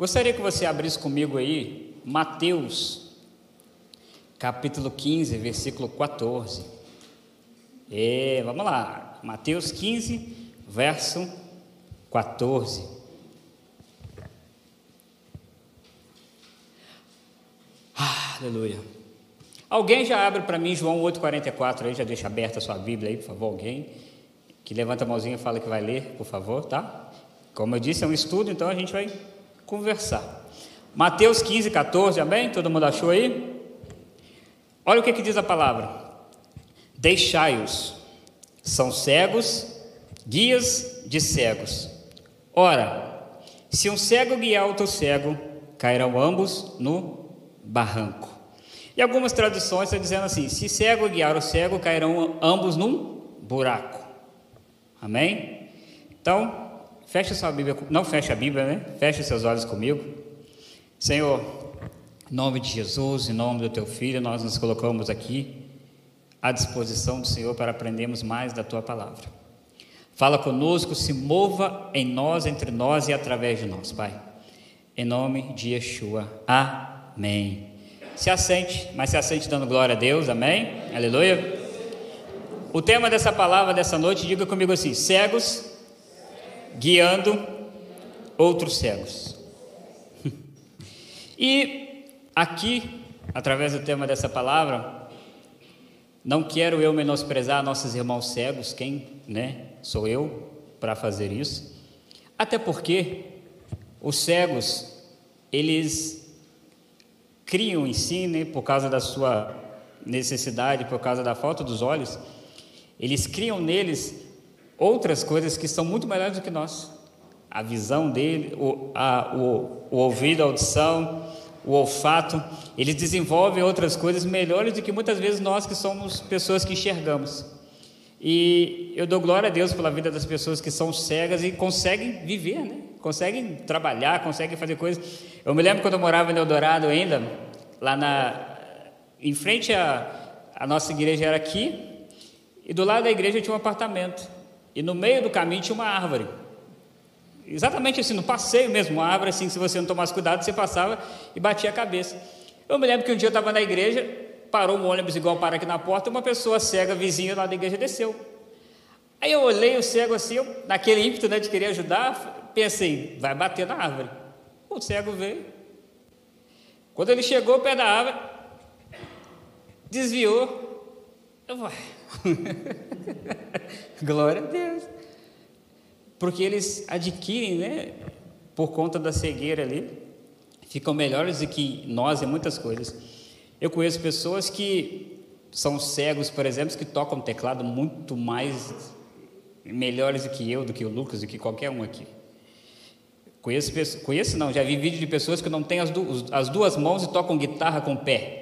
Gostaria que você abrisse comigo aí Mateus, capítulo 15, versículo 14. É, vamos lá, Mateus 15, verso 14. Ah, aleluia. Alguém já abre para mim João 8,44 aí, já deixa aberta a sua Bíblia aí, por favor, alguém que levanta a mãozinha e fala que vai ler, por favor, tá? Como eu disse, é um estudo, então a gente vai conversar. Mateus 15, 14, amém? Todo mundo achou aí? Olha o que, que diz a palavra: Deixai-os, são cegos, guias de cegos. Ora, se um cego guiar outro cego, cairão ambos no barranco. E algumas traduções estão dizendo assim: se cego guiar o cego, cairão ambos num buraco. Amém? Então, feche sua Bíblia, não feche a Bíblia, né? Feche seus olhos comigo. Senhor, em nome de Jesus, em nome do teu filho, nós nos colocamos aqui à disposição do Senhor para aprendermos mais da tua palavra. Fala conosco, se mova em nós, entre nós e através de nós, Pai. Em nome de Yeshua. Amém. Se assente, mas se assente dando glória a Deus, amém? Aleluia. O tema dessa palavra dessa noite, diga comigo assim: cegos guiando outros cegos. e aqui, através do tema dessa palavra, não quero eu menosprezar nossos irmãos cegos, quem, né, sou eu para fazer isso. Até porque os cegos, eles criam em si, né, por causa da sua necessidade, por causa da falta dos olhos, eles criam neles outras coisas que são muito melhores do que nós. A visão dele, o, a, o, o ouvido, a audição, o olfato, eles desenvolvem outras coisas melhores do que muitas vezes nós que somos pessoas que enxergamos. E eu dou glória a Deus pela vida das pessoas que são cegas e conseguem viver, né? conseguem trabalhar, conseguem fazer coisas. Eu me lembro quando eu morava em Eldorado ainda, lá na, em frente à, a nossa igreja era aqui, e do lado da igreja tinha um apartamento. E no meio do caminho tinha uma árvore. Exatamente assim, no passeio mesmo, uma árvore assim, se você não tomasse cuidado, você passava e batia a cabeça. Eu me lembro que um dia eu estava na igreja, parou um ônibus igual para aqui na porta, uma pessoa cega, vizinha lá da igreja, desceu. Aí eu olhei o cego assim, eu, naquele ímpeto né, de querer ajudar, pensei, vai bater na árvore. O cego veio. Quando ele chegou perto da árvore, desviou. Eu vai. Glória a Deus. Porque eles adquirem, né, por conta da cegueira ali, ficam melhores do que nós em muitas coisas. Eu conheço pessoas que são cegos, por exemplo, que tocam teclado muito mais melhores do que eu, do que o Lucas, do que qualquer um aqui. Conheço, conheço não, já vi vídeo de pessoas que não têm as, du as duas mãos e tocam guitarra com o pé.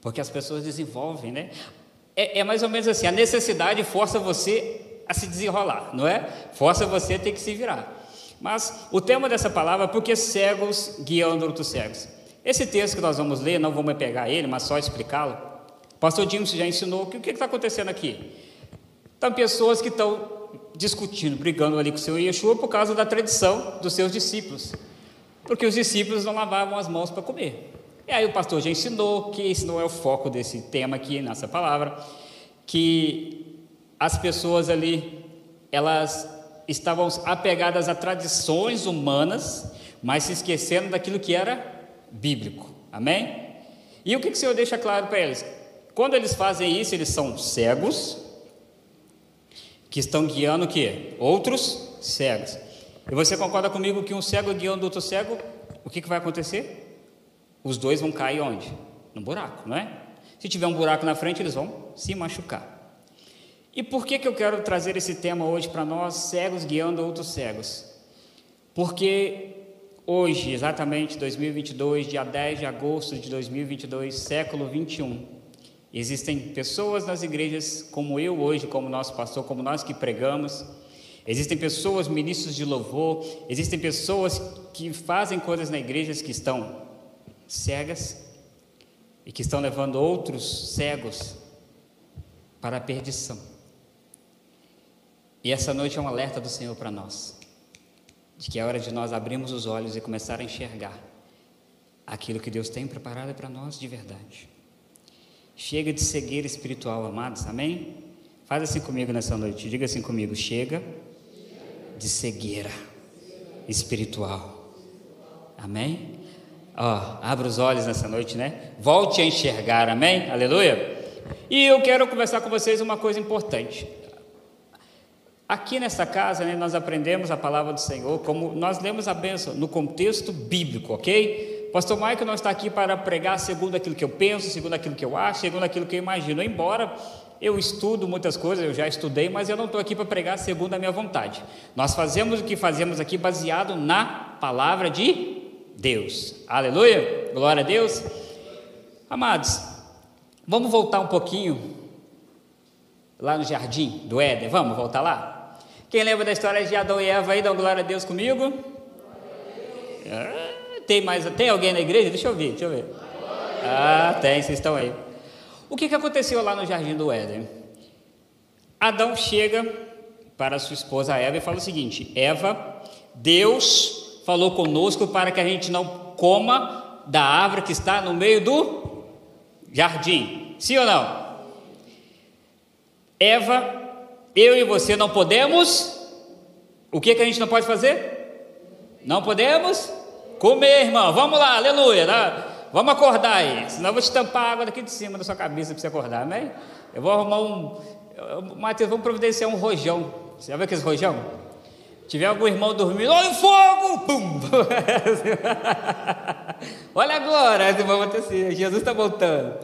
Porque as pessoas desenvolvem, né? É, é, mais ou menos assim: a necessidade força você a se desenrolar, não é? Força você a ter que se virar. Mas o tema dessa palavra é porque cegos guiando outros cegos. Esse texto que nós vamos ler, não vamos pegar ele, mas só explicá-lo. Pastor James já ensinou que o que está acontecendo aqui? Estão pessoas que estão discutindo, brigando ali com o seu Yeshua por causa da tradição dos seus discípulos. Porque os discípulos não lavavam as mãos para comer. E aí o pastor já ensinou que esse não é o foco desse tema aqui, nessa palavra, que as pessoas ali, elas estavam apegadas a tradições humanas, mas se esquecendo daquilo que era bíblico. Amém? E o que, que o Senhor deixa claro para eles? Quando eles fazem isso, eles são cegos, que estão guiando o quê? Outros cegos. E você concorda comigo que um cego guiando outro cego, o que, que vai acontecer? Os dois vão cair onde? No buraco, não é? Se tiver um buraco na frente, eles vão se machucar. E por que, que eu quero trazer esse tema hoje para nós, cegos guiando outros cegos? Porque hoje, exatamente 2022, dia 10 de agosto de 2022, século 21, existem pessoas nas igrejas como eu hoje, como nosso pastor, como nós que pregamos, existem pessoas, ministros de louvor, existem pessoas que fazem coisas na igreja que estão cegas e que estão levando outros cegos para a perdição. E essa noite é um alerta do Senhor para nós. de que é hora de nós abrirmos os olhos e começar a enxergar aquilo que Deus tem preparado para nós de verdade. Chega de cegueira espiritual, amados, amém? Faz assim comigo nessa noite, diga assim comigo: chega de cegueira espiritual, amém? Ó, abra os olhos nessa noite, né? Volte a enxergar, amém? Aleluia. E eu quero conversar com vocês uma coisa importante. Aqui nessa casa, né, nós aprendemos a palavra do Senhor, como nós lemos a bênção no contexto bíblico, ok? Pastor Michael não está aqui para pregar segundo aquilo que eu penso, segundo aquilo que eu acho, segundo aquilo que eu imagino. Embora eu estudo muitas coisas, eu já estudei, mas eu não estou aqui para pregar segundo a minha vontade. Nós fazemos o que fazemos aqui baseado na palavra de Deus. Aleluia! Glória a Deus. Amados, vamos voltar um pouquinho lá no jardim do Éden. Vamos voltar lá? Quem lembra da história de Adão e Eva aí, dá glória a Deus comigo? Ah, tem mais, tem alguém na igreja? Deixa eu ver, deixa eu ver. Ah, tem, vocês estão aí. O que, que aconteceu lá no jardim do Éden? Adão chega para sua esposa Eva e fala o seguinte: Eva, Deus falou conosco para que a gente não coma da árvore que está no meio do jardim. Sim ou não? Eva eu e você não podemos. O que, que a gente não pode fazer? Não podemos comer, irmão. Vamos lá, aleluia. Tá? Vamos acordar aí. Senão eu vou te tampar água daqui de cima da sua cabeça para você acordar, amém? Eu vou arrumar um. Mateus, vamos providenciar um rojão. Você já viu aquele rojão? Tiver algum irmão dormindo, olha o fogo! Pum! olha agora, irmão acontecer. Jesus está voltando.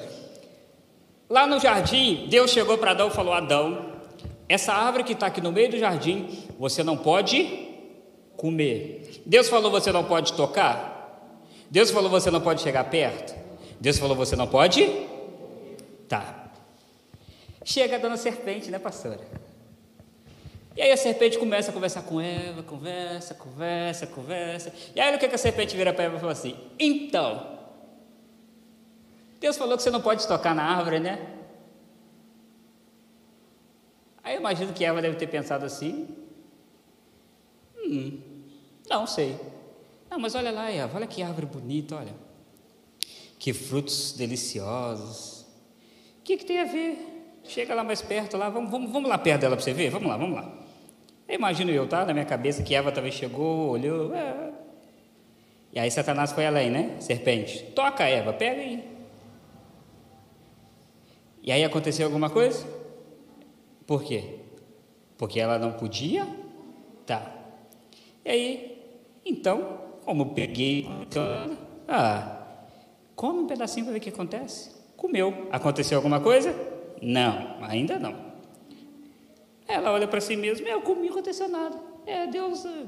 Lá no jardim, Deus chegou para Adão e falou: Adão, essa árvore que está aqui no meio do jardim, você não pode comer. Deus falou você não pode tocar. Deus falou você não pode chegar perto. Deus falou você não pode. Tá. Chega a dona serpente, né, pastora? E aí a serpente começa a conversar com Eva, conversa, conversa, conversa. E aí o que, a serpente vira para Eva e fala assim: Então, Deus falou que você não pode tocar na árvore, né? Aí eu imagino que Eva deve ter pensado assim: hum, não sei. Não, mas olha lá, Eva, olha que árvore bonita, olha. Que frutos deliciosos. O que, que tem a ver? Chega lá mais perto, lá, vamos, vamos, vamos lá perto dela para você ver? Vamos lá, vamos lá. Imagino eu, tá? Na minha cabeça que Eva talvez chegou, olhou. É. E aí Satanás foi além, né? Serpente. Toca, Eva, pega aí. E aí aconteceu alguma coisa? Por quê? Porque ela não podia? Tá. E aí, então, como peguei, ah, come um pedacinho para ver o que acontece. Comeu. Aconteceu alguma coisa? Não, ainda não. Ela olha para si mesma, eu comi, não aconteceu nada. É, Deus, eh,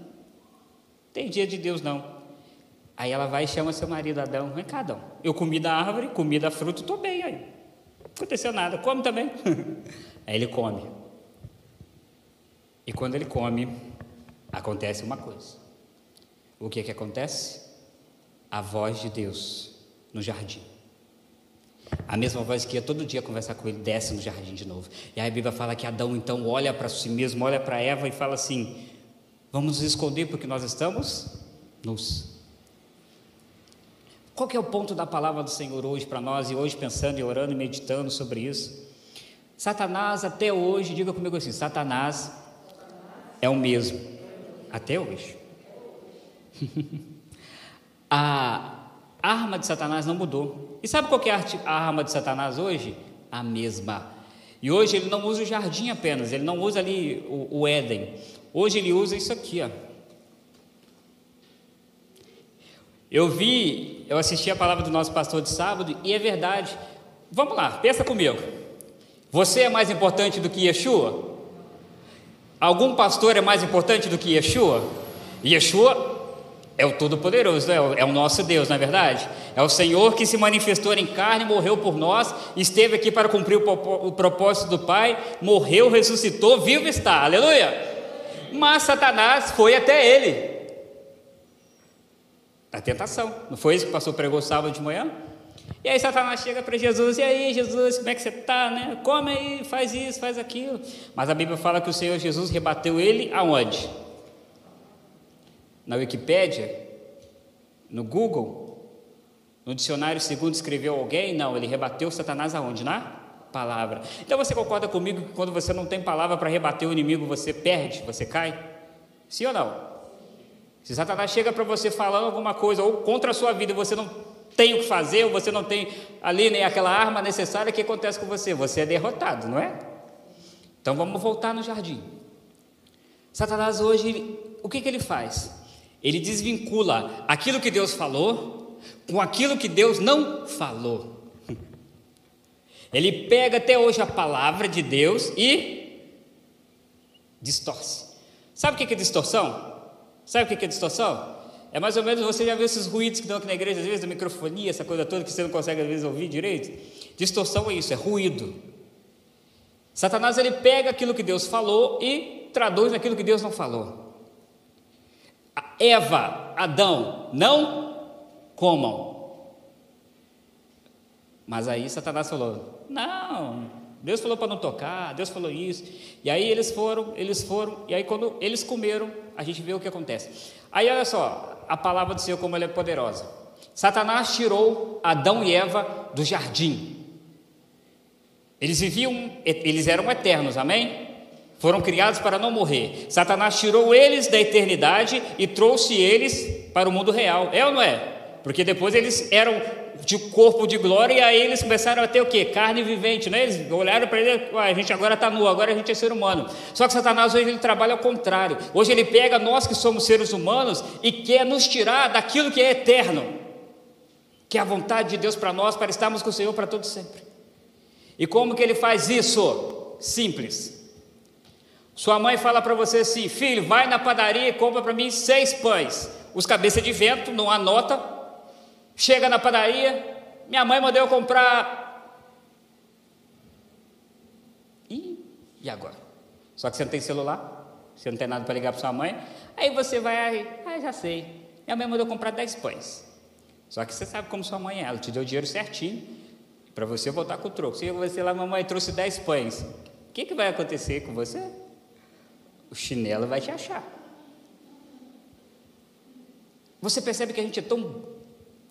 tem dia de Deus não. Aí ela vai e chama seu marido Adão, vem cá Adão, eu comi da árvore, comi da fruta, estou bem aí. Aconteceu nada, come também. Aí ele come. E quando ele come, acontece uma coisa. O que é que acontece? A voz de Deus no jardim. A mesma voz que ia todo dia conversar com ele, desce no jardim de novo. E aí a Bíblia fala que Adão então olha para si mesmo, olha para Eva e fala assim: Vamos nos esconder porque nós estamos nus. Qual que é o ponto da palavra do Senhor hoje para nós e hoje pensando e orando e meditando sobre isso? Satanás até hoje, diga comigo assim, Satanás é o mesmo, até hoje. a arma de Satanás não mudou. E sabe qual é a arma de Satanás hoje? A mesma. E hoje ele não usa o jardim apenas, ele não usa ali o, o Éden. Hoje ele usa isso aqui, ó. Eu vi, eu assisti a palavra do nosso pastor de sábado e é verdade. Vamos lá, pensa comigo. Você é mais importante do que Yeshua? Algum pastor é mais importante do que Yeshua? Yeshua é o Todo-Poderoso, é, é o nosso Deus, não é verdade? É o Senhor que se manifestou em carne, morreu por nós, esteve aqui para cumprir o, o propósito do Pai, morreu, ressuscitou, vivo está, aleluia! Mas Satanás foi até ele. A tentação, não foi isso que o pastor pregou sábado de manhã? E aí Satanás chega para Jesus, e aí Jesus, como é que você está, né? Come aí, faz isso, faz aquilo. Mas a Bíblia fala que o Senhor Jesus rebateu ele aonde? Na Wikipédia, no Google, no dicionário segundo escreveu alguém? Não, ele rebateu Satanás aonde? Na palavra. Então você concorda comigo que quando você não tem palavra para rebater o inimigo, você perde, você cai? Sim ou não? Se Satanás chega para você falando alguma coisa ou contra a sua vida, você não tem o que fazer, ou você não tem ali nem aquela arma necessária, o que acontece com você? Você é derrotado, não é? Então vamos voltar no jardim. Satanás hoje, o que, que ele faz? Ele desvincula aquilo que Deus falou com aquilo que Deus não falou. Ele pega até hoje a palavra de Deus e distorce. Sabe o que é distorção? Sabe o que é distorção? É mais ou menos, você já viu esses ruídos que dão aqui na igreja, às vezes, da microfonia, essa coisa toda que você não consegue, às vezes, ouvir direito? Distorção é isso, é ruído. Satanás, ele pega aquilo que Deus falou e traduz naquilo que Deus não falou. Eva, Adão, não comam. Mas aí Satanás falou: não, Deus falou para não tocar, Deus falou isso. E aí eles foram, eles foram, e aí quando eles comeram, a gente vê o que acontece. Aí olha só, a palavra do Senhor como ela é poderosa. Satanás tirou Adão e Eva do jardim. Eles viviam, eles eram eternos, amém? Foram criados para não morrer. Satanás tirou eles da eternidade e trouxe eles para o mundo real. É ou não é? Porque depois eles eram de corpo de glória, e aí eles começaram a ter o que? Carne vivente, né? Eles olharam para ele, a gente agora está nu, agora a gente é ser humano. Só que Satanás hoje ele trabalha ao contrário. Hoje ele pega nós que somos seres humanos e quer nos tirar daquilo que é eterno, que é a vontade de Deus para nós, para estarmos com o Senhor para todo sempre. E como que ele faz isso? Simples. Sua mãe fala para você assim: filho, vai na padaria e compra para mim seis pães. Os cabeça de vento, não anota, Chega na padaria, minha mãe mandou eu comprar. E, e agora? Só que você não tem celular, você não tem nada para ligar para sua mãe. Aí você vai, ah, já sei. Minha mãe mandou comprar 10 pães. Só que você sabe como sua mãe é, ela te deu o dinheiro certinho para você voltar com o troco. Se você lá, mamãe trouxe 10 pães, o que, que vai acontecer com você? O chinelo vai te achar. Você percebe que a gente é tão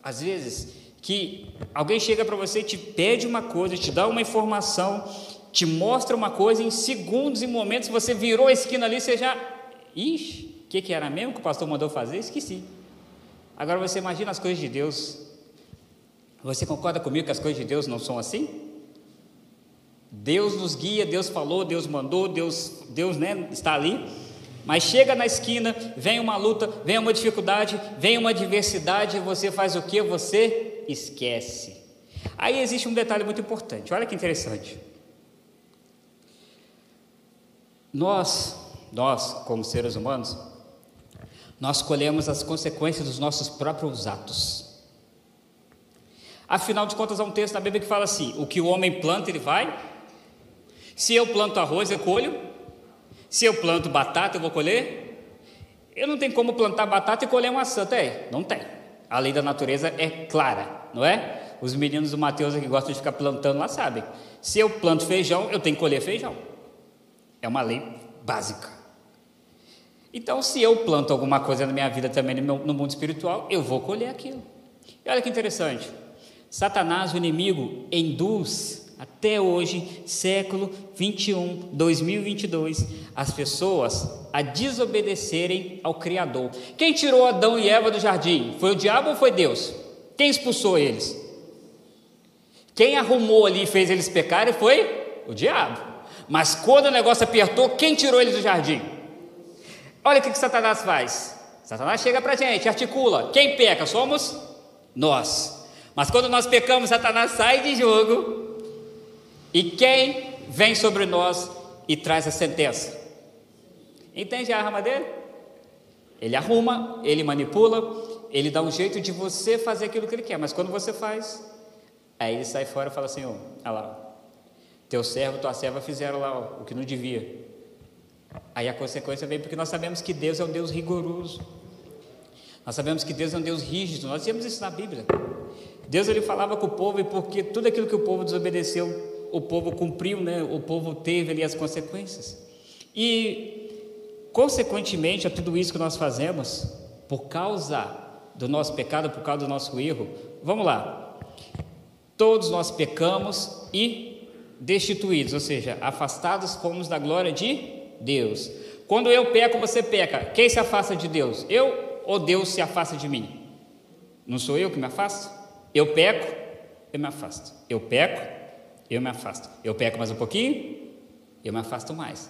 às vezes, que alguém chega para você e te pede uma coisa, te dá uma informação, te mostra uma coisa, em segundos e momentos você virou a esquina ali, você já. Ixi, o que, que era mesmo que o pastor mandou fazer? Esqueci. Agora você imagina as coisas de Deus. Você concorda comigo que as coisas de Deus não são assim? Deus nos guia, Deus falou, Deus mandou, Deus, Deus né, está ali. Mas chega na esquina, vem uma luta, vem uma dificuldade, vem uma adversidade, e você faz o que? Você esquece. Aí existe um detalhe muito importante, olha que interessante. Nós, nós, como seres humanos, nós colhemos as consequências dos nossos próprios atos. Afinal de contas, há um texto na Bíblia que fala assim: o que o homem planta, ele vai. Se eu planto arroz, eu colho. Se eu planto batata, eu vou colher? Eu não tenho como plantar batata e colher maçã, tem? Não tem. A lei da natureza é clara, não é? Os meninos do Mateus que gostam de ficar plantando lá sabem. Se eu planto feijão, eu tenho que colher feijão. É uma lei básica. Então, se eu planto alguma coisa na minha vida também no mundo espiritual, eu vou colher aquilo. E olha que interessante. Satanás, o inimigo, induz até hoje, século 21, 2022, as pessoas a desobedecerem ao Criador. Quem tirou Adão e Eva do jardim? Foi o diabo ou foi Deus? Quem expulsou eles? Quem arrumou ali e fez eles pecarem foi o diabo. Mas quando o negócio apertou, quem tirou eles do jardim? Olha o que, que Satanás faz. Satanás chega para a gente, articula. Quem peca? Somos nós. Mas quando nós pecamos, Satanás sai de jogo e quem vem sobre nós e traz a sentença? Entende a arma dele? Ele arruma, ele manipula, ele dá um jeito de você fazer aquilo que ele quer, mas quando você faz, aí ele sai fora e fala assim: olha lá, teu servo, tua serva fizeram lá ó, o que não devia. Aí a consequência vem porque nós sabemos que Deus é um Deus rigoroso. Nós sabemos que Deus é um Deus rígido. Nós temos isso na Bíblia. Deus ele falava com o povo e porque tudo aquilo que o povo desobedeceu, o povo cumpriu, né? o povo teve ali as consequências. E, consequentemente a tudo isso que nós fazemos, por causa do nosso pecado, por causa do nosso erro. Vamos lá. Todos nós pecamos e destituídos, ou seja, afastados fomos da glória de Deus. Quando eu peco, você peca. Quem se afasta de Deus? Eu ou Deus se afasta de mim? Não sou eu que me afasto? Eu peco, eu me afasto. Eu peco, eu me afasto. Eu peco mais um pouquinho, eu me afasto mais.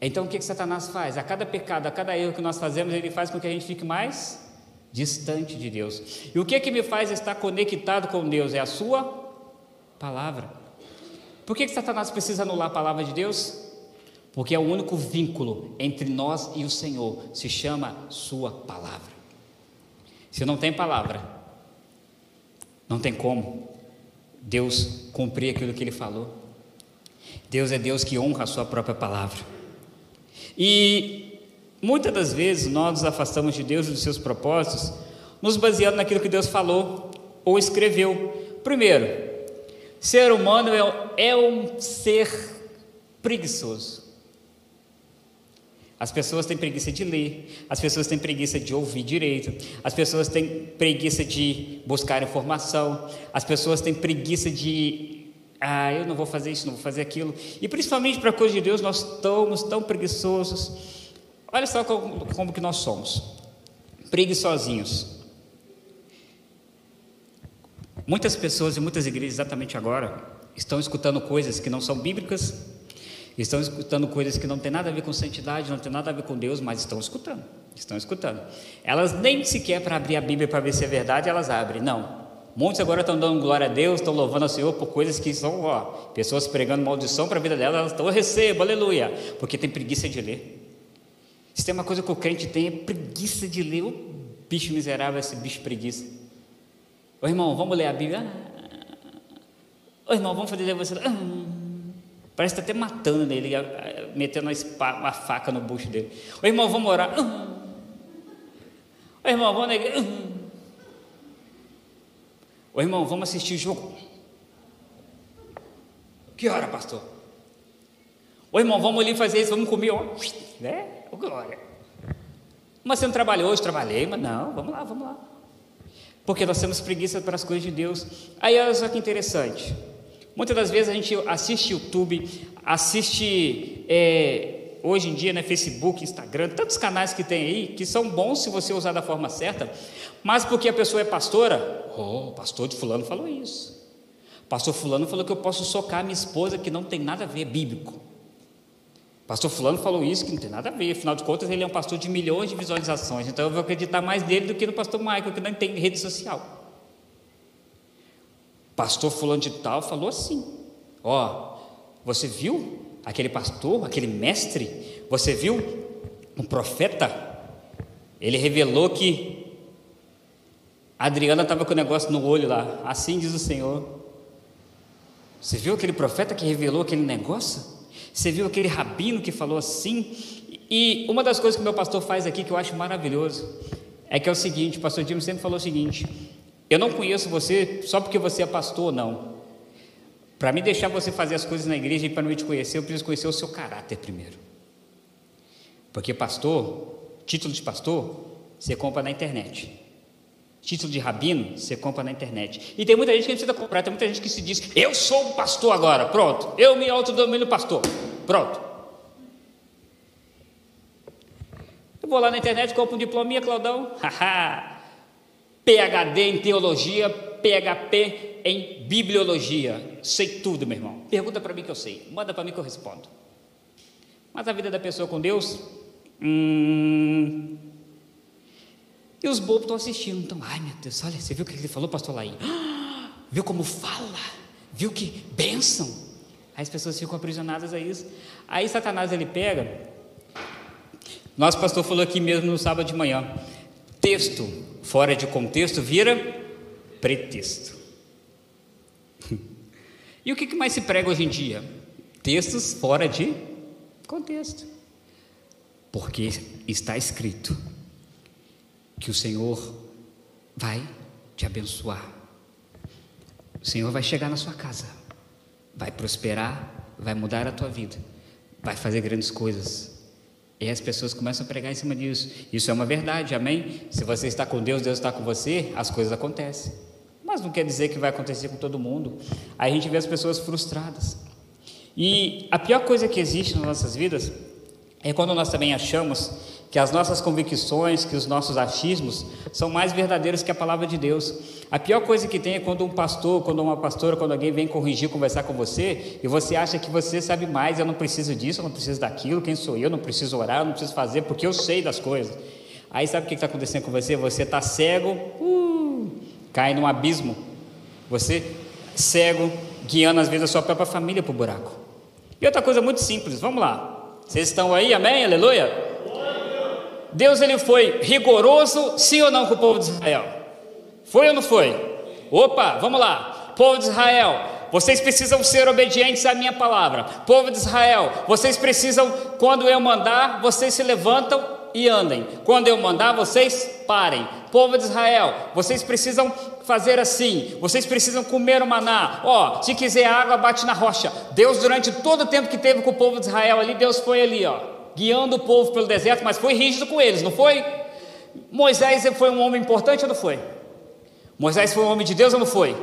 Então o que, que Satanás faz? A cada pecado, a cada erro que nós fazemos, ele faz com que a gente fique mais distante de Deus. E o que que me faz estar conectado com Deus? É a sua palavra. Por que, que Satanás precisa anular a palavra de Deus? Porque é o único vínculo entre nós e o Senhor, se chama Sua palavra. Se não tem palavra, não tem como Deus cumprir aquilo que Ele falou. Deus é Deus que honra a Sua própria palavra. E muitas das vezes nós nos afastamos de Deus e dos seus propósitos, nos baseando naquilo que Deus falou ou escreveu. Primeiro, ser humano é, é um ser preguiçoso. As pessoas têm preguiça de ler, as pessoas têm preguiça de ouvir direito, as pessoas têm preguiça de buscar informação, as pessoas têm preguiça de ah, eu não vou fazer isso, não vou fazer aquilo. E principalmente para a coisa de Deus, nós estamos tão preguiçosos. Olha só como, como que nós somos. Preguiçosinhos. Muitas pessoas e muitas igrejas exatamente agora estão escutando coisas que não são bíblicas, estão escutando coisas que não tem nada a ver com santidade, não tem nada a ver com Deus, mas estão escutando. Estão escutando. Elas nem sequer para abrir a Bíblia para ver se é verdade, elas abrem. Não. Muitos agora estão dando glória a Deus, estão louvando ao Senhor por coisas que são, ó, pessoas pregando maldição para a vida delas, elas estão, eu recebo, aleluia, porque tem preguiça de ler. Se tem uma coisa que o crente tem, é preguiça de ler. O bicho miserável, esse bicho preguiça. Ô irmão, vamos ler a Bíblia. Ô irmão, vamos fazer você. Parece que está até matando ele, metendo uma, faca no bucho dele. Ô irmão, vamos orar. Ô irmão, vamos na. Ô irmão, vamos assistir o jogo. Que hora, pastor? Ô irmão, vamos ali fazer isso, vamos comer, ó. Né? Glória. Mas você não trabalhou hoje? Trabalhei, mas não, vamos lá, vamos lá. Porque nós temos preguiça para as coisas de Deus. Aí olha só que interessante. Muitas das vezes a gente assiste YouTube, assiste é, hoje em dia, né, Facebook, Instagram, tantos canais que tem aí, que são bons se você usar da forma certa, mas porque a pessoa é pastora, oh, pastor de fulano falou isso. Pastor fulano falou que eu posso socar minha esposa, que não tem nada a ver, é bíblico. Pastor fulano falou isso, que não tem nada a ver, afinal de contas ele é um pastor de milhões de visualizações, então eu vou acreditar mais nele do que no pastor Michael, que não tem rede social. Pastor fulano de tal falou assim, ó, você viu aquele pastor, aquele mestre, você viu um profeta, ele revelou que Adriana estava com o negócio no olho lá, assim diz o Senhor. Você viu aquele profeta que revelou aquele negócio? Você viu aquele rabino que falou assim? E uma das coisas que meu pastor faz aqui que eu acho maravilhoso é que é o seguinte: o pastor Jimmy sempre falou o seguinte: eu não conheço você só porque você é pastor, não. Para me deixar você fazer as coisas na igreja e para me te conhecer, eu preciso conhecer o seu caráter primeiro. Porque pastor, título de pastor, você compra na internet. Título de rabino, você compra na internet. E tem muita gente que não precisa comprar, tem muita gente que se diz: Eu sou um pastor agora, pronto. Eu me autodomino pastor, pronto. Eu vou lá na internet, compro um diplominha, Claudão, haha. PHD em teologia, PHP em bibliologia. Sei tudo, meu irmão. Pergunta para mim que eu sei, manda para mim que eu respondo. Mas a vida da pessoa com Deus, hum, e os bobos estão assistindo. Então, ai meu Deus, olha, você viu o que ele falou, pastor Laí? viu como fala? Viu que bênção? Aí as pessoas ficam aprisionadas a isso. Aí Satanás ele pega. Nosso pastor falou aqui mesmo no sábado de manhã. Texto fora de contexto vira pretexto. E o que mais se prega hoje em dia? Textos fora de contexto. Porque está escrito que o Senhor vai te abençoar. O Senhor vai chegar na sua casa, vai prosperar, vai mudar a tua vida, vai fazer grandes coisas. E as pessoas começam a pregar em cima disso. Isso é uma verdade, amém? Se você está com Deus, Deus está com você, as coisas acontecem. Mas não quer dizer que vai acontecer com todo mundo. Aí a gente vê as pessoas frustradas. E a pior coisa que existe nas nossas vidas é quando nós também achamos que as nossas convicções, que os nossos achismos são mais verdadeiros que a palavra de Deus. A pior coisa que tem é quando um pastor, quando uma pastora, quando alguém vem corrigir, conversar com você, e você acha que você sabe mais, eu não preciso disso, eu não preciso daquilo, quem sou eu, eu não preciso orar, eu não preciso fazer, porque eu sei das coisas. Aí sabe o que está acontecendo com você? Você está cego, uh, cai num abismo. Você cego, guiando às vezes a sua própria família para o buraco. E outra coisa muito simples, vamos lá. Vocês estão aí, amém? Aleluia? Deus ele foi rigoroso, sim ou não, com o povo de Israel? Foi ou não foi? Opa, vamos lá. Povo de Israel, vocês precisam ser obedientes à minha palavra. Povo de Israel, vocês precisam, quando eu mandar, vocês se levantam e andem. Quando eu mandar, vocês parem. Povo de Israel, vocês precisam fazer assim. Vocês precisam comer o maná. Ó, oh, se quiser água, bate na rocha. Deus, durante todo o tempo que teve com o povo de Israel ali, Deus foi ali, ó guiando o povo pelo deserto, mas foi rígido com eles, não foi? Moisés foi um homem importante ou não foi? Moisés foi um homem de Deus ou não foi?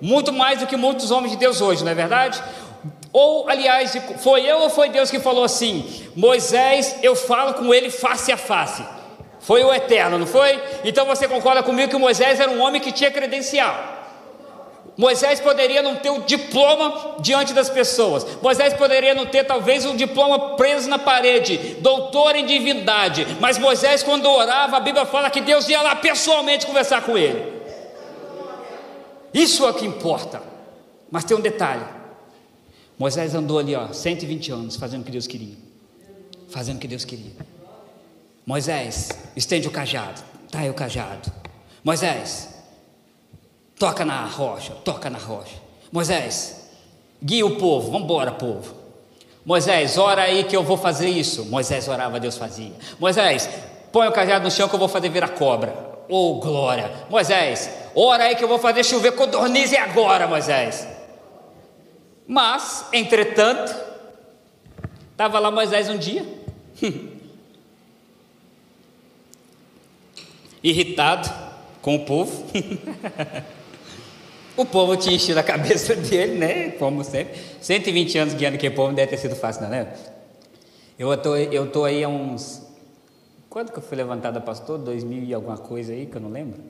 Muito mais do que muitos homens de Deus hoje, não é verdade? Ou, aliás, foi eu ou foi Deus que falou assim: Moisés, eu falo com ele face a face. Foi o eterno, não foi? Então você concorda comigo que Moisés era um homem que tinha credencial. Moisés poderia não ter o diploma diante das pessoas. Moisés poderia não ter talvez um diploma preso na parede, doutor em divindade. Mas Moisés, quando orava, a Bíblia fala que Deus ia lá pessoalmente conversar com ele. Isso é o que importa. Mas tem um detalhe. Moisés andou ali, ó, 120 anos, fazendo o que Deus queria. Fazendo o que Deus queria. Moisés, estende o cajado. Tá aí o cajado. Moisés, Toca na rocha, toca na rocha. Moisés, guia o povo, vamos embora, povo. Moisés, ora aí que eu vou fazer isso. Moisés orava, Deus fazia. Moisés, põe o cajado no chão que eu vou fazer virar cobra. Oh, glória. Moisés, ora aí que eu vou fazer chover codorniz agora, Moisés. Mas, entretanto, estava lá Moisés um dia, irritado com o povo. O povo tinha enchido a cabeça dele, né? Como sempre. 120 anos guiando aquele povo não deve ter sido fácil, não, né? Eu estou eu tô aí há uns. Quando que eu fui levantado a pastor? 2000 e alguma coisa aí, que eu não lembro.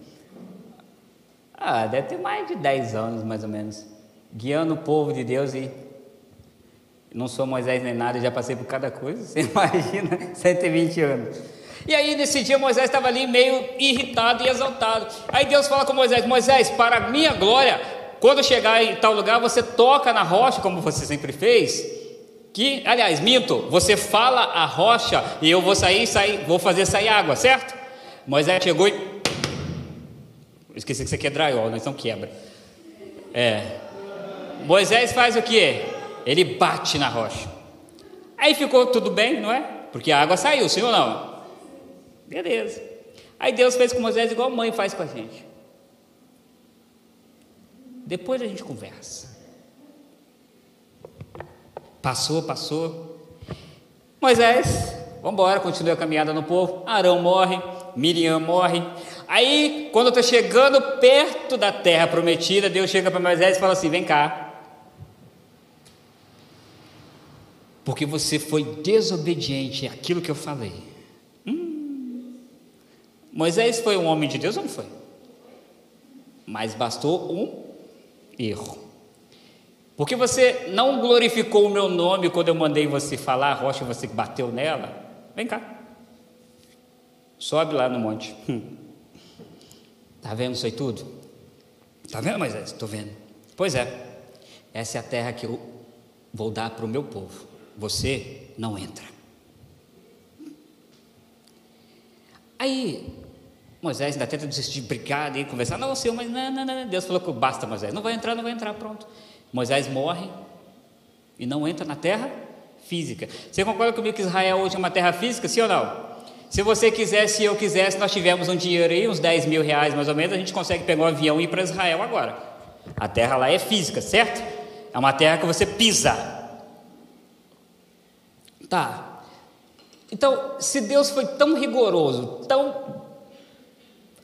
Ah, deve ter mais de 10 anos, mais ou menos. Guiando o povo de Deus e. Não sou Moisés nem nada, já passei por cada coisa. Você imagina, 120 anos. E aí, nesse dia, Moisés estava ali meio irritado e exaltado. Aí Deus fala com Moisés: Moisés, para a minha glória, quando chegar em tal lugar, você toca na rocha, como você sempre fez. Que, aliás, minto, você fala a rocha e eu vou sair, sair, vou fazer sair água, certo? Moisés chegou e. Esqueci que isso aqui é drywall, não, então quebra. É. Moisés faz o que? Ele bate na rocha. Aí ficou tudo bem, não é? Porque a água saiu, sim ou não? Beleza. Aí Deus fez com Moisés igual a mãe faz com a gente. Depois a gente conversa. Passou, passou. Moisés, vamos embora, continua a caminhada no povo. Arão morre, Miriam morre. Aí, quando estou chegando perto da terra prometida, Deus chega para Moisés e fala assim: vem cá. Porque você foi desobediente àquilo que eu falei. Moisés foi um homem de Deus ou não foi? Mas bastou um erro. Porque você não glorificou o meu nome quando eu mandei você falar a rocha você bateu nela? Vem cá. Sobe lá no monte. Está vendo isso aí tudo? Está vendo, Moisés? Estou vendo. Pois é. Essa é a terra que eu vou dar para o meu povo. Você não entra. Aí Moisés ainda tenta desistir de brigar e conversar. Não, Senhor, mas não, não, não. Deus falou que basta, Moisés. Não vai entrar, não vai entrar, pronto. Moisés morre e não entra na terra física. Você concorda comigo que Israel hoje é uma terra física, sim ou não? Se você quisesse, se eu quisesse, nós tivemos um dinheiro aí, uns 10 mil reais mais ou menos, a gente consegue pegar um avião e ir para Israel agora. A terra lá é física, certo? É uma terra que você pisa. Tá. Então, se Deus foi tão rigoroso, tão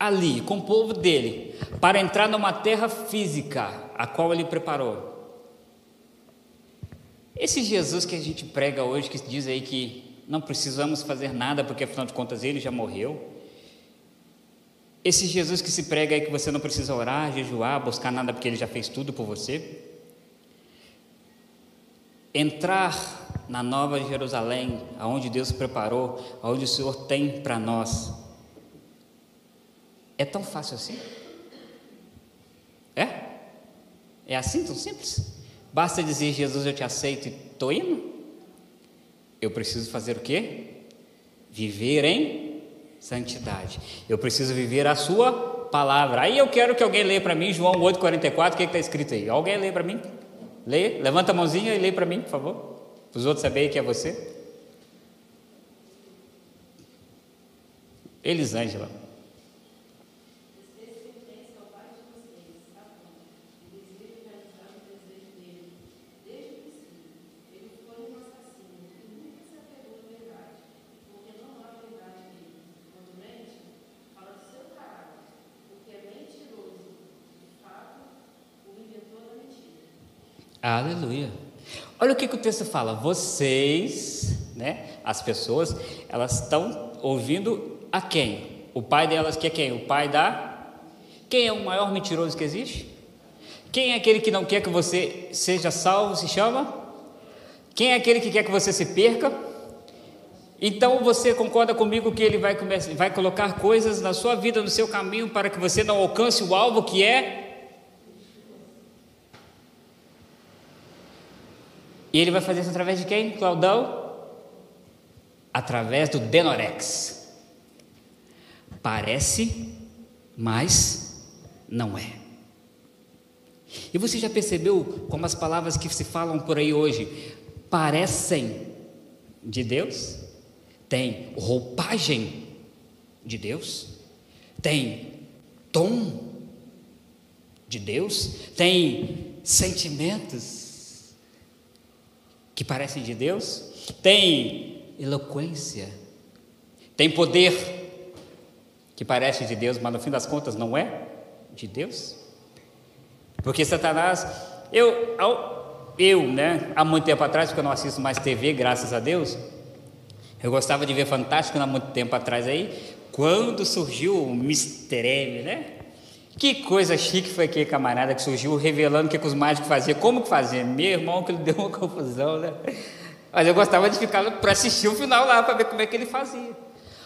ali com o povo dele, para entrar numa terra física, a qual ele preparou. Esse Jesus que a gente prega hoje, que diz aí que não precisamos fazer nada, porque afinal de contas ele já morreu. Esse Jesus que se prega aí que você não precisa orar, jejuar, buscar nada, porque ele já fez tudo por você. Entrar na Nova Jerusalém, aonde Deus preparou, aonde o Senhor tem para nós. É tão fácil assim? É? É assim tão simples? Basta dizer, Jesus, eu te aceito e estou indo? Eu preciso fazer o quê? Viver em santidade. Eu preciso viver a sua palavra. Aí eu quero que alguém leia para mim João 8,44, o que está escrito aí? Alguém lê para mim? Lê, levanta a mãozinha e lê para mim, por favor. Para os outros saberem que é você? Elisângela. Aleluia. Olha o que, que o texto fala. Vocês, né, as pessoas, elas estão ouvindo a quem? O pai delas que é quem? O pai da. Quem é o maior mentiroso que existe? Quem é aquele que não quer que você seja salvo, se chama? Quem é aquele que quer que você se perca? Então você concorda comigo que ele vai, vai colocar coisas na sua vida, no seu caminho, para que você não alcance o alvo que é E ele vai fazer isso através de quem, Claudão? Através do Denorex. Parece, mas não é. E você já percebeu como as palavras que se falam por aí hoje parecem de Deus? Tem roupagem de Deus? Tem tom de Deus? Tem sentimentos que parecem de Deus, tem eloquência, tem poder que parece de Deus, mas no fim das contas não é de Deus. Porque Satanás, eu, eu, né, há muito tempo atrás, porque eu não assisto mais TV, graças a Deus, eu gostava de ver Fantástico há muito tempo atrás aí, quando surgiu o Mr. M, né? Que coisa chique foi aquele camarada que surgiu revelando o que, que os mágicos faziam, como que faziam. Meu irmão, que ele deu uma confusão, né? Mas eu gostava de ficar para assistir o final lá, para ver como é que ele fazia.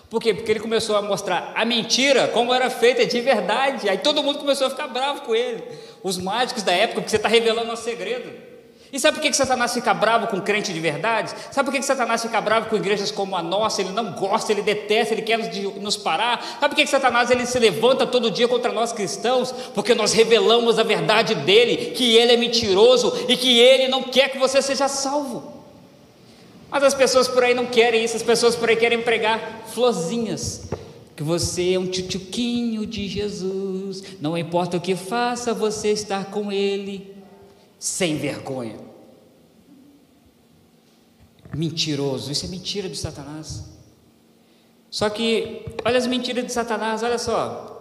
Por quê? Porque ele começou a mostrar a mentira, como era feita de verdade. Aí todo mundo começou a ficar bravo com ele. Os mágicos da época, porque você está revelando um segredo. E sabe por que, que Satanás fica bravo com crente de verdade? Sabe por que, que Satanás fica bravo com igrejas como a nossa? Ele não gosta, ele detesta, ele quer nos, parar. Sabe por que, que Satanás ele se levanta todo dia contra nós cristãos? Porque nós revelamos a verdade dele, que ele é mentiroso e que ele não quer que você seja salvo. Mas as pessoas por aí não querem isso, as pessoas por aí querem pregar florzinhas. Que você é um tchutchuquinho de Jesus, não importa o que faça, você estar com ele sem vergonha. Mentiroso, isso é mentira de Satanás. Só que, olha as mentiras de Satanás, olha só.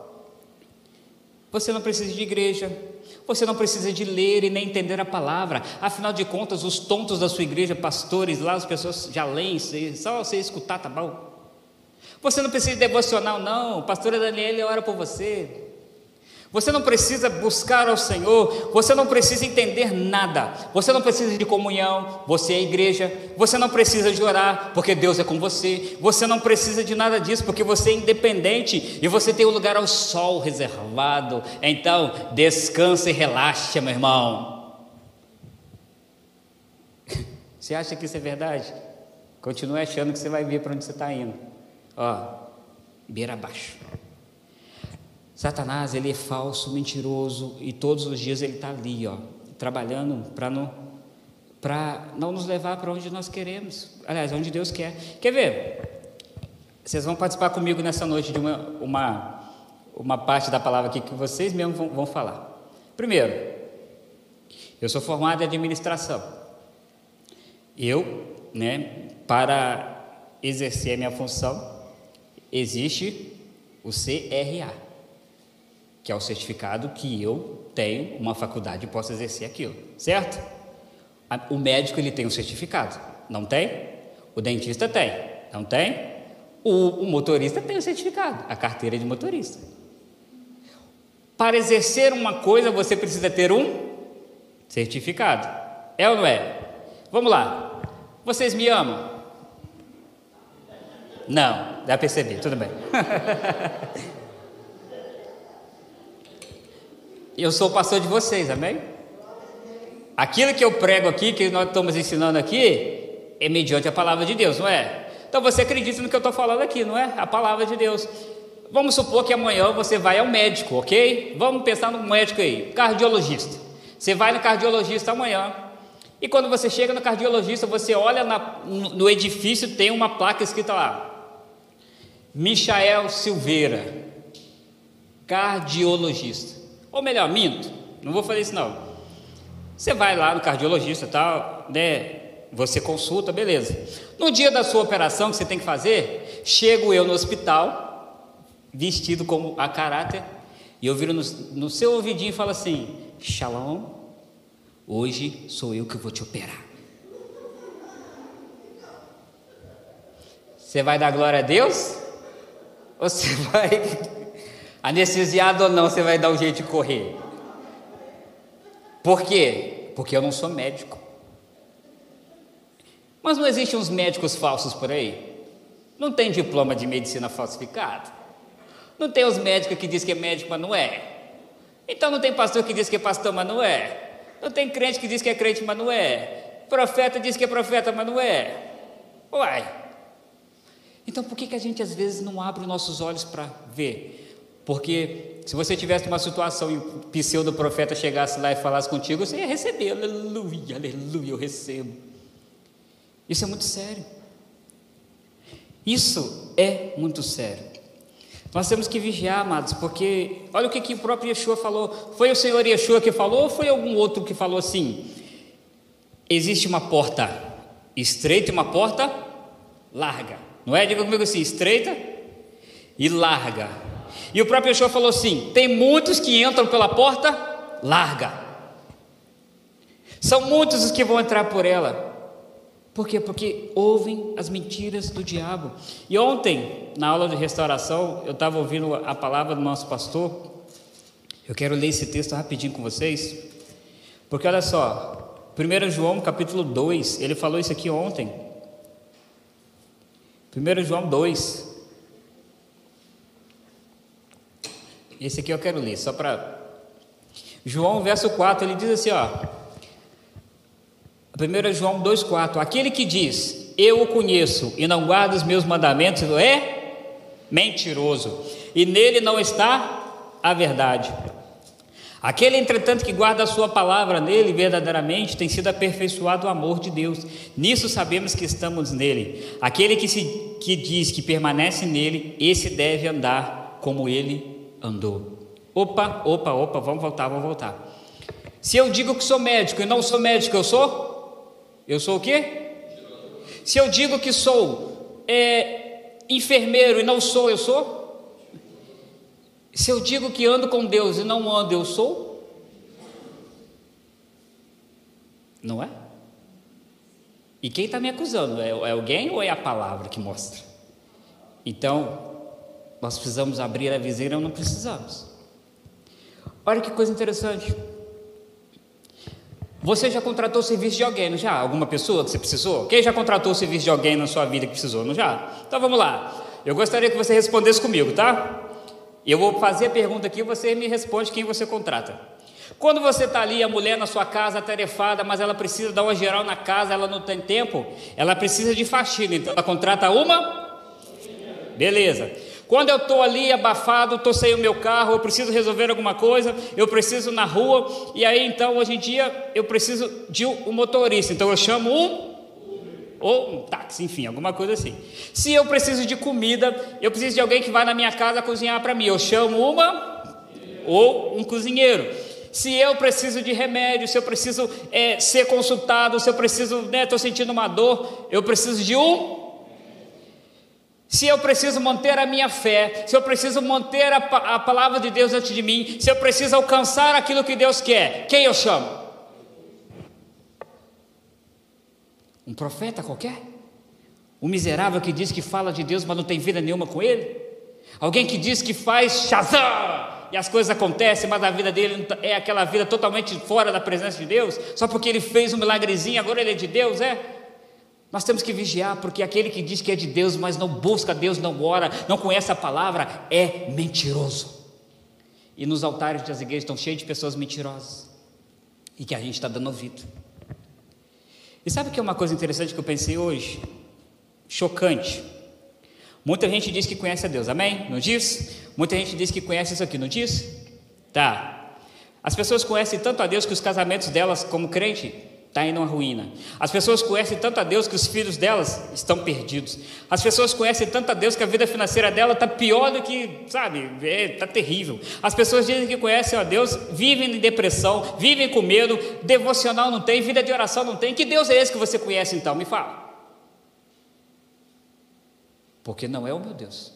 Você não precisa de igreja, você não precisa de ler e nem entender a palavra. Afinal de contas, os tontos da sua igreja, pastores lá, as pessoas já leem, só você escutar, tá bom? Você não precisa de devocional, não. Pastora Daniela ora por você. Você não precisa buscar ao Senhor, você não precisa entender nada, você não precisa de comunhão, você é igreja, você não precisa de orar, porque Deus é com você, você não precisa de nada disso, porque você é independente e você tem um lugar ao sol reservado. Então, descansa e relaxa, meu irmão. Você acha que isso é verdade? Continue achando que você vai ver para onde você está indo. Ó, beira abaixo. Satanás, ele é falso, mentiroso e todos os dias ele está ali, ó, trabalhando para não, não nos levar para onde nós queremos, aliás, onde Deus quer. Quer ver? Vocês vão participar comigo nessa noite de uma, uma, uma parte da palavra aqui que vocês mesmos vão, vão falar. Primeiro, eu sou formado em administração. Eu, né, para exercer a minha função, existe o CRA, que é o certificado que eu tenho uma faculdade e posso exercer aquilo, certo? O médico ele tem um certificado, não tem? O dentista tem, não tem? O, o motorista tem o um certificado, a carteira de motorista. Para exercer uma coisa, você precisa ter um certificado. É ou não é? Vamos lá. Vocês me amam? Não, dá para perceber, tudo bem. eu sou pastor de vocês, amém? Aquilo que eu prego aqui, que nós estamos ensinando aqui, é mediante a palavra de Deus, não é? Então você acredita no que eu estou falando aqui, não é? A palavra de Deus. Vamos supor que amanhã você vai ao médico, ok? Vamos pensar no médico aí, cardiologista. Você vai no cardiologista amanhã. E quando você chega no cardiologista, você olha na, no edifício, tem uma placa escrita lá: Michael Silveira, cardiologista. Ou melhor, minto, não vou fazer isso não. Você vai lá no cardiologista, tal, né? Você consulta, beleza. No dia da sua operação que você tem que fazer, chego eu no hospital, vestido como a caráter, e eu viro no, no seu ouvidinho e falo assim: Shalom, hoje sou eu que vou te operar. Você vai dar glória a Deus? Ou você vai, anestesiado ou não, você vai dar um jeito de correr? Por quê? Porque eu não sou médico. Mas não existem uns médicos falsos por aí? Não tem diploma de medicina falsificado? Não tem os médicos que dizem que é médico, mas não é? Então não tem pastor que diz que é pastor, mas não é? Não tem crente que diz que é crente, mas não é? Profeta diz que é profeta, mas não é? Uai! Então por que, que a gente às vezes não abre os nossos olhos para ver? Porque se você tivesse uma situação e o pseudo profeta chegasse lá e falasse contigo, você ia receber, aleluia, aleluia, eu recebo. Isso é muito sério. Isso é muito sério. Nós temos que vigiar, amados, porque olha o que, que o próprio Yeshua falou. Foi o Senhor Yeshua que falou ou foi algum outro que falou assim? Existe uma porta estreita e uma porta larga. Não é? Diga comigo assim: estreita e larga. E o próprio Yeshua falou assim: tem muitos que entram pela porta larga. São muitos os que vão entrar por ela. Por quê? Porque ouvem as mentiras do diabo. E ontem, na aula de restauração, eu estava ouvindo a palavra do nosso pastor. Eu quero ler esse texto rapidinho com vocês. Porque olha só, 1 João capítulo 2, ele falou isso aqui ontem. 1 João 2, Esse aqui eu quero ler, só para. João, verso 4, ele diz assim: ó. 1 João 2,4: Aquele que diz, Eu o conheço e não guarda os meus mandamentos, é mentiroso, e nele não está a verdade. Aquele, entretanto, que guarda a sua palavra nele verdadeiramente tem sido aperfeiçoado o amor de Deus. Nisso sabemos que estamos nele. Aquele que, se, que diz que permanece nele, esse deve andar como ele andou. Opa, opa, opa, vamos voltar, vamos voltar. Se eu digo que sou médico e não sou médico, eu sou? Eu sou o quê? Se eu digo que sou é, enfermeiro e não sou, eu sou? Se eu digo que ando com Deus e não ando, eu sou? Não é? E quem está me acusando? É, é alguém ou é a palavra que mostra? Então, nós precisamos abrir a viseira ou não precisamos? Olha que coisa interessante. Você já contratou o serviço de alguém, não já? Alguma pessoa que você precisou? Quem já contratou o serviço de alguém na sua vida que precisou, não já? Então vamos lá. Eu gostaria que você respondesse comigo, tá? Eu vou fazer a pergunta aqui e você me responde quem você contrata. Quando você está ali, a mulher na sua casa atarefada, mas ela precisa dar uma geral na casa, ela não tem tempo, ela precisa de faxina, então ela contrata uma? Beleza. Quando eu estou ali abafado, estou sem o meu carro, eu preciso resolver alguma coisa, eu preciso na rua, e aí então hoje em dia eu preciso de um motorista, então eu chamo um ou um táxi, enfim, alguma coisa assim. Se eu preciso de comida, eu preciso de alguém que vai na minha casa cozinhar para mim, eu chamo uma ou um cozinheiro. Se eu preciso de remédio, se eu preciso é, ser consultado, se eu preciso, estou né, sentindo uma dor, eu preciso de um se eu preciso manter a minha fé, se eu preciso manter a, a palavra de Deus diante de mim, se eu preciso alcançar aquilo que Deus quer, quem eu chamo? Um profeta qualquer? Um miserável que diz que fala de Deus, mas não tem vida nenhuma com ele? Alguém que diz que faz Shazam e as coisas acontecem, mas a vida dele tá, é aquela vida totalmente fora da presença de Deus, só porque ele fez um milagrezinho, agora ele é de Deus, é? Nós temos que vigiar, porque aquele que diz que é de Deus, mas não busca Deus, não ora, não conhece a palavra, é mentiroso. E nos altares das igrejas estão cheios de pessoas mentirosas, e que a gente está dando ouvido. E sabe que é uma coisa interessante que eu pensei hoje? Chocante. Muita gente diz que conhece a Deus, amém? Não diz? Muita gente diz que conhece isso aqui, não diz? Tá. As pessoas conhecem tanto a Deus que os casamentos delas, como crente, está indo à ruína. As pessoas conhecem tanto a Deus que os filhos delas estão perdidos. As pessoas conhecem tanto a Deus que a vida financeira dela está pior do que, sabe, está é, tá terrível. As pessoas dizem que conhecem a Deus, vivem em depressão, vivem com medo, devocional não tem, vida de oração não tem. Que Deus é esse que você conhece então? Me fala. Porque não é o meu Deus.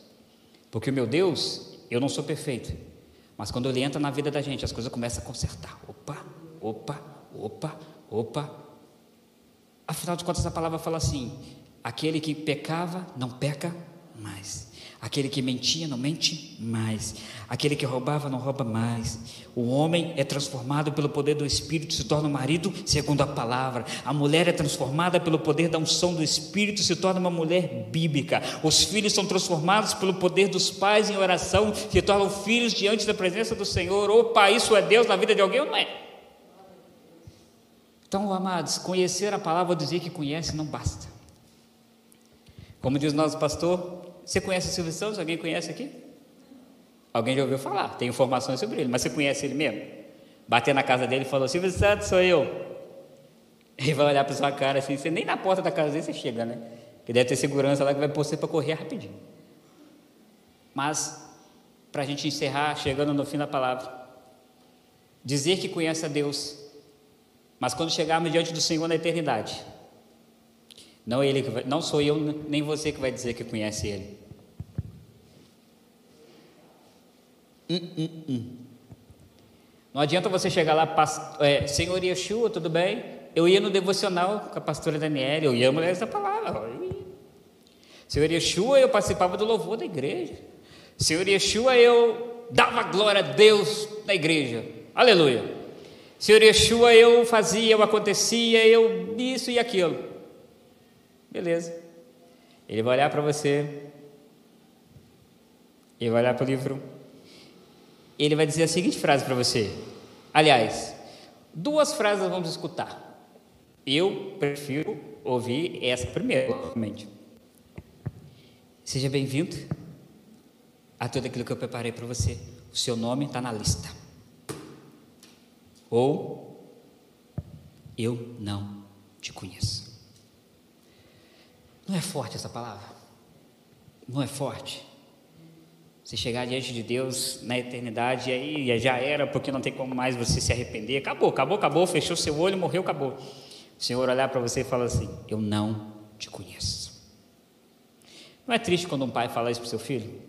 Porque o meu Deus, eu não sou perfeito. Mas quando ele entra na vida da gente, as coisas começam a consertar. Opa, opa, opa, opa. Afinal de contas, a palavra fala assim: aquele que pecava não peca mais. Aquele que mentia não mente mais. Aquele que roubava não rouba mais. O homem é transformado pelo poder do Espírito, se torna um marido segundo a palavra. A mulher é transformada pelo poder da unção do Espírito, se torna uma mulher bíblica. Os filhos são transformados pelo poder dos pais em oração, se tornam filhos diante da presença do Senhor. Opa, isso é Deus na vida de alguém ou não é? Então, amados, conhecer a palavra, dizer que conhece, não basta. Como diz nosso pastor, você conhece o Silvio Santos? Alguém conhece aqui? Alguém já ouviu falar, tem informações sobre ele, mas você conhece ele mesmo? Bater na casa dele e falou: Silvio Santos, sou eu. Ele vai olhar para sua cara assim, você nem na porta da casa dele você chega, né? Que deve ter segurança lá que vai pôr você para correr rapidinho. Mas, para a gente encerrar, chegando no fim da palavra, dizer que conhece a Deus, mas quando chegarmos diante do Senhor na eternidade, não, ele vai, não sou eu nem você que vai dizer que conhece Ele. Hum, hum, hum. Não adianta você chegar lá, é, Senhor Yeshua, tudo bem? Eu ia no devocional com a pastora Daniela, eu ia mulheres da palavra. Senhor Yeshua, eu participava do louvor da igreja. Senhor Yeshua, eu dava glória a Deus na igreja. Aleluia. Senhor Yeshua, eu fazia, eu acontecia, eu isso e aquilo. Beleza. Ele vai olhar para você, ele vai olhar para o livro, ele vai dizer a seguinte frase para você. Aliás, duas frases vamos escutar. Eu prefiro ouvir essa primeira, obviamente. Seja bem-vindo a tudo aquilo que eu preparei para você. O seu nome está na lista. Ou eu não te conheço. Não é forte essa palavra? Não é forte? Você chegar diante de Deus na eternidade, e aí já era, porque não tem como mais você se arrepender. Acabou, acabou, acabou, fechou seu olho, morreu, acabou. O Senhor olhar para você e falar assim: Eu não te conheço. Não é triste quando um pai fala isso para o seu filho?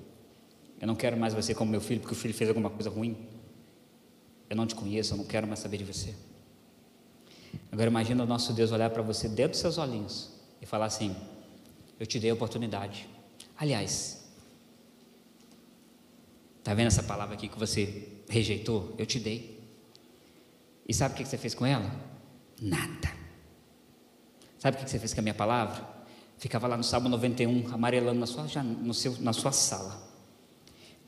Eu não quero mais você como meu filho, porque o filho fez alguma coisa ruim. Eu não te conheço, eu não quero mais saber de você. Agora imagina o nosso Deus olhar para você dentro dos seus olhinhos e falar assim: eu te dei a oportunidade. Aliás, está vendo essa palavra aqui que você rejeitou? Eu te dei. E sabe o que você fez com ela? Nada. Sabe o que você fez com a minha palavra? Ficava lá no Salmo 91, amarelando na sua, no seu, na sua sala.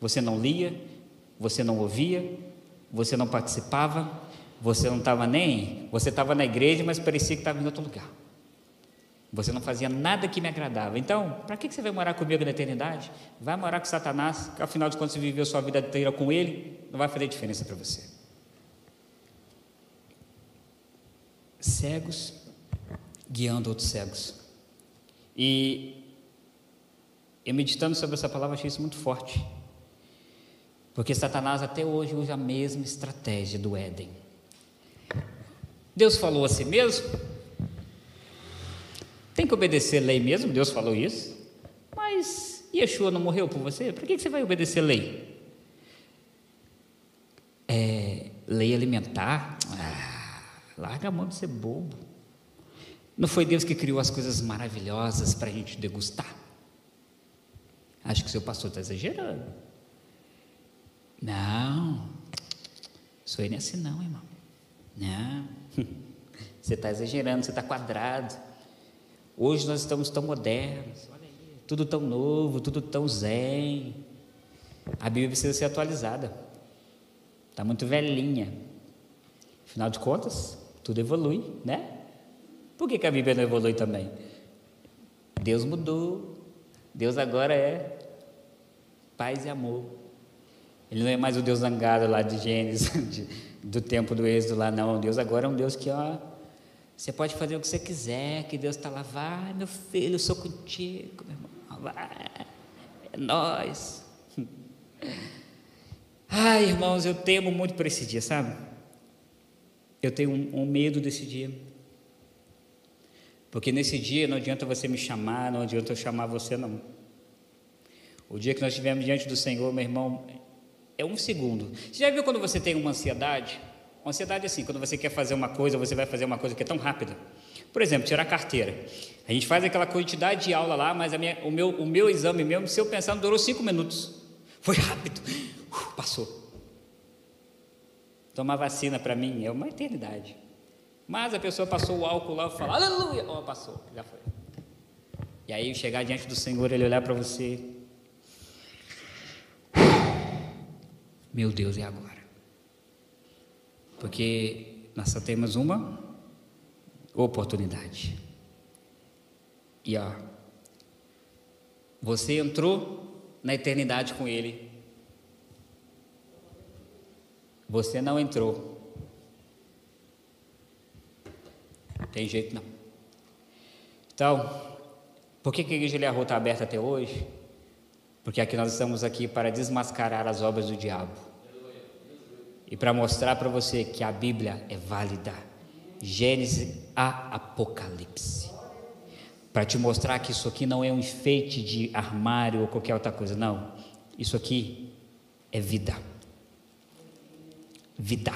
Você não lia, você não ouvia, você não participava, você não estava nem, você estava na igreja, mas parecia que estava em outro lugar. Você não fazia nada que me agradava. Então, para que você vai morar comigo na eternidade? Vai morar com Satanás, que afinal de contas você viveu sua vida inteira com ele, não vai fazer diferença para você. Cegos guiando outros cegos. E eu meditando sobre essa palavra, achei isso muito forte. Porque Satanás até hoje usa a mesma estratégia do Éden. Deus falou a si mesmo, tem que obedecer lei mesmo, Deus falou isso. Mas Yeshua não morreu por você? Para que você vai obedecer lei? É, lei alimentar? Ah, larga a mão de ser bobo. Não foi Deus que criou as coisas maravilhosas para a gente degustar? Acho que o seu pastor está exagerando. Não, sou ele assim não, irmão. Não, você está exagerando, você está quadrado. Hoje nós estamos tão modernos, tudo tão novo, tudo tão zen. A Bíblia precisa ser atualizada. Está muito velhinha. Afinal de contas, tudo evolui, né? Por que, que a Bíblia não evolui também? Deus mudou. Deus agora é paz e amor. Ele não é mais o Deus zangado lá de Gênesis, de, do tempo do Êxodo lá, não. Deus agora é um Deus que, ó, você pode fazer o que você quiser, que Deus está lá, vai, meu filho, eu sou contigo, meu irmão, vai, é nós. Ai, irmãos, eu temo muito por esse dia, sabe? Eu tenho um, um medo desse dia. Porque nesse dia não adianta você me chamar, não adianta eu chamar você, não. O dia que nós estivermos diante do Senhor, meu irmão, é um segundo. Você já viu quando você tem uma ansiedade? Uma ansiedade é assim, quando você quer fazer uma coisa, você vai fazer uma coisa que é tão rápida. Por exemplo, tirar a carteira. A gente faz aquela quantidade de aula lá, mas minha, o, meu, o meu exame mesmo, se eu pensar, durou cinco minutos. Foi rápido. Uh, passou. Tomar vacina para mim é uma eternidade. Mas a pessoa passou o álcool lá e fala, aleluia, oh, passou, já foi. E aí chegar diante do Senhor, ele olhar para você, meu Deus, e agora? Porque nós só temos uma oportunidade. E ó, você entrou na eternidade com Ele. Você não entrou. Tem jeito não. Então, por que, que a igreja Eliarro está aberta até hoje? Porque aqui nós estamos aqui para desmascarar as obras do diabo. E para mostrar para você que a Bíblia é válida. Gênesis a Apocalipse. Para te mostrar que isso aqui não é um enfeite de armário ou qualquer outra coisa. Não. Isso aqui é vida. Vida.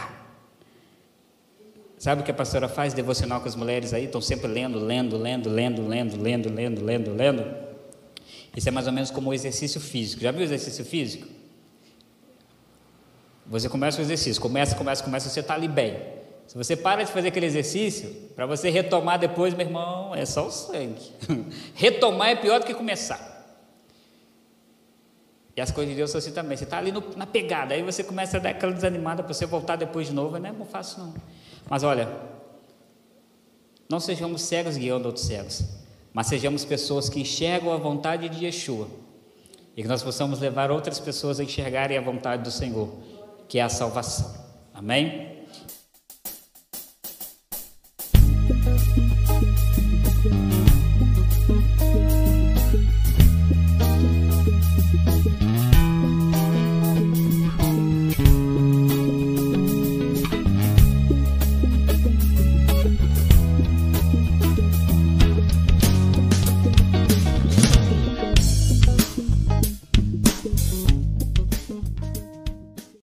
Sabe o que a pastora faz devocional com as mulheres aí? Estão sempre lendo, lendo, lendo, lendo, lendo, lendo, lendo, lendo, lendo. Isso é mais ou menos como o exercício físico. Já viu o exercício físico? Você começa o exercício, começa, começa, começa, você está ali bem. Se você para de fazer aquele exercício, para você retomar depois, meu irmão, é só o sangue. retomar é pior do que começar. E as coisas de Deus são assim também. Você está ali no, na pegada, aí você começa a dar aquela desanimada para você voltar depois de novo. Não é fácil, não. Mas olha, não sejamos cegos guiando outros cegos, mas sejamos pessoas que enxergam a vontade de Yeshua e que nós possamos levar outras pessoas a enxergarem a vontade do Senhor, que é a salvação. Amém?